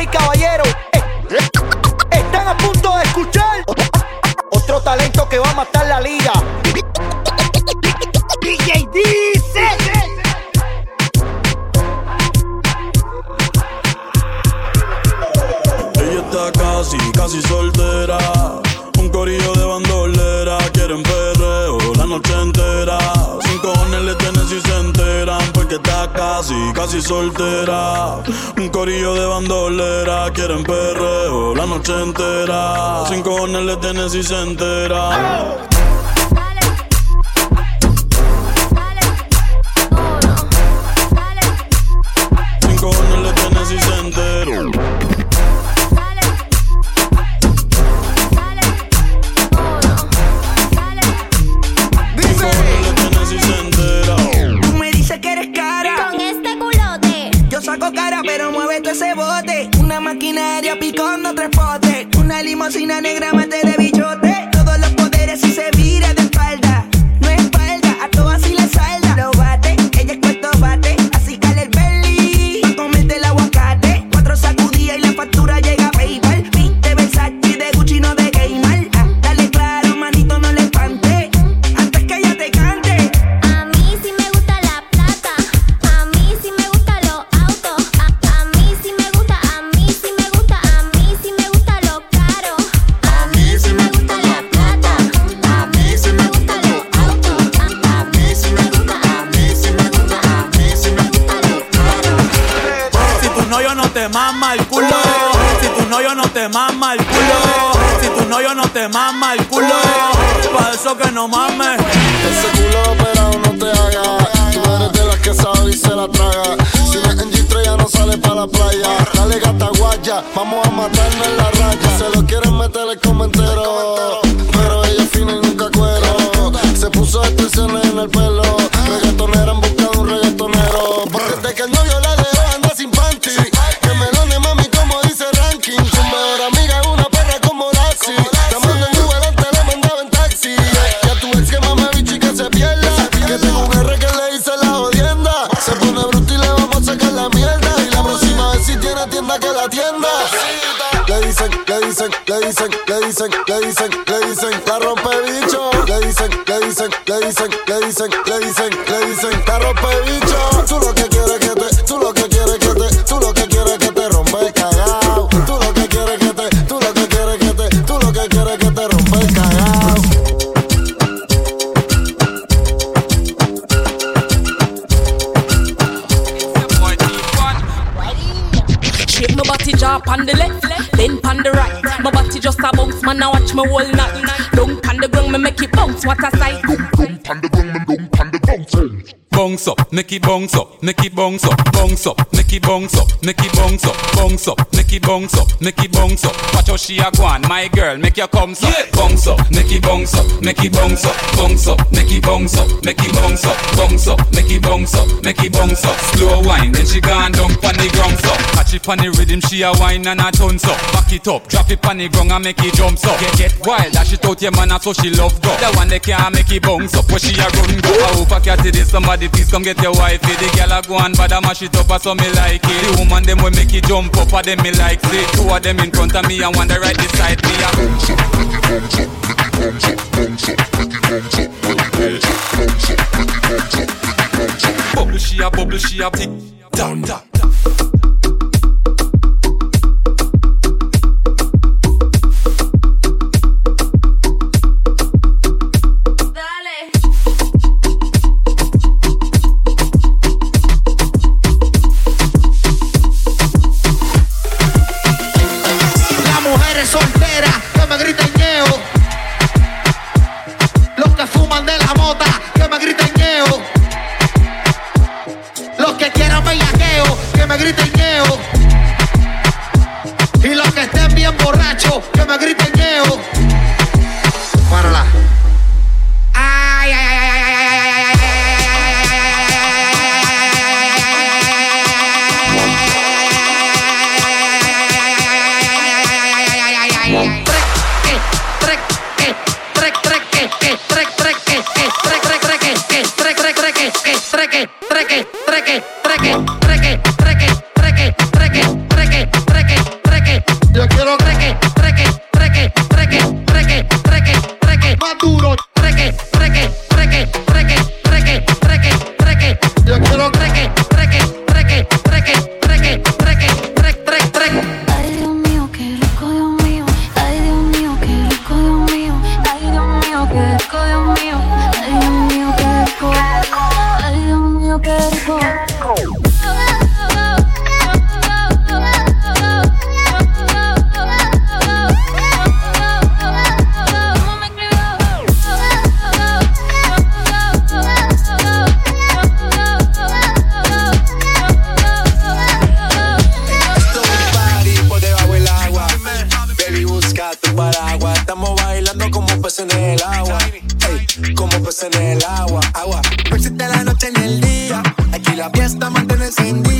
Y caballeros, eh, están a punto de escuchar otro talento que va a matar la liga. Casi, casi soltera. Un corillo de bandolera. Quieren perreo la noche entera. Sin cojones le tienen si se enteran. Cara, pero mueve todo ese bote. Una maquinaria picando tres potes. Una limusina negra mate de bichote. Te mama el culo, si tu novio no te mama el culo, si tu novio no te mama el culo, pa' eso que no mames. Ese culo operado no te haga. Tú eres de las que sabe y se la traga. Si no es en G3 ya no sale para la playa. Dale gata guaya, vamos a matarnos en la raya. Se lo quieren meter el comentero. Que la tienda. Le dicen, le dicen, le dicen, le dicen, le dicen, le dicen, la rompe bicho. Le dicen, le dicen, le dicen, le dicen, le dicen, le dicen, la rompe bicho. Tú lo que on the right. My body just a bounce, man. I watch my whole night. Don't on the ground, me make it bounce. What a sight! Bounce up, make it bounce up, make it bounce up, bounce up, make it bounce up, make it bounce up, bounce up, make it bounce up, make it bounce up. Watch how she a go on, my girl, make your come up, bounce up, make it bounce up, make it bounce up, bounce up, make it bounce up, make it bounce up, bounce up, make it bounce up, make it bounce up. Slow wine, then she gone down pon the ground up. Catch it pon the rhythm, she a wine and a turns up. Back it up, drop it pon the ground and make it jumps up. Get get wild, dash it out your man, so she love go. The one that can't make it bounce up, but she a run go. I hope I catch this somebody please come get your wifey. The girl a go and bad a mash it up, a so me like it. The woman them will make it jump up, a them me like see. Two of them in front of me and one the right beside me. A bounce up, make it bounce up, make it bounce up, bounce up, make it bounce up, make it bounce up, bounce up, make it bounce up, make it bounce up. Bubble she a bubble she a tick tock tock. madre soltera que me grita ñeo. noche ni el día. Aquí la fiesta mantiene sin día.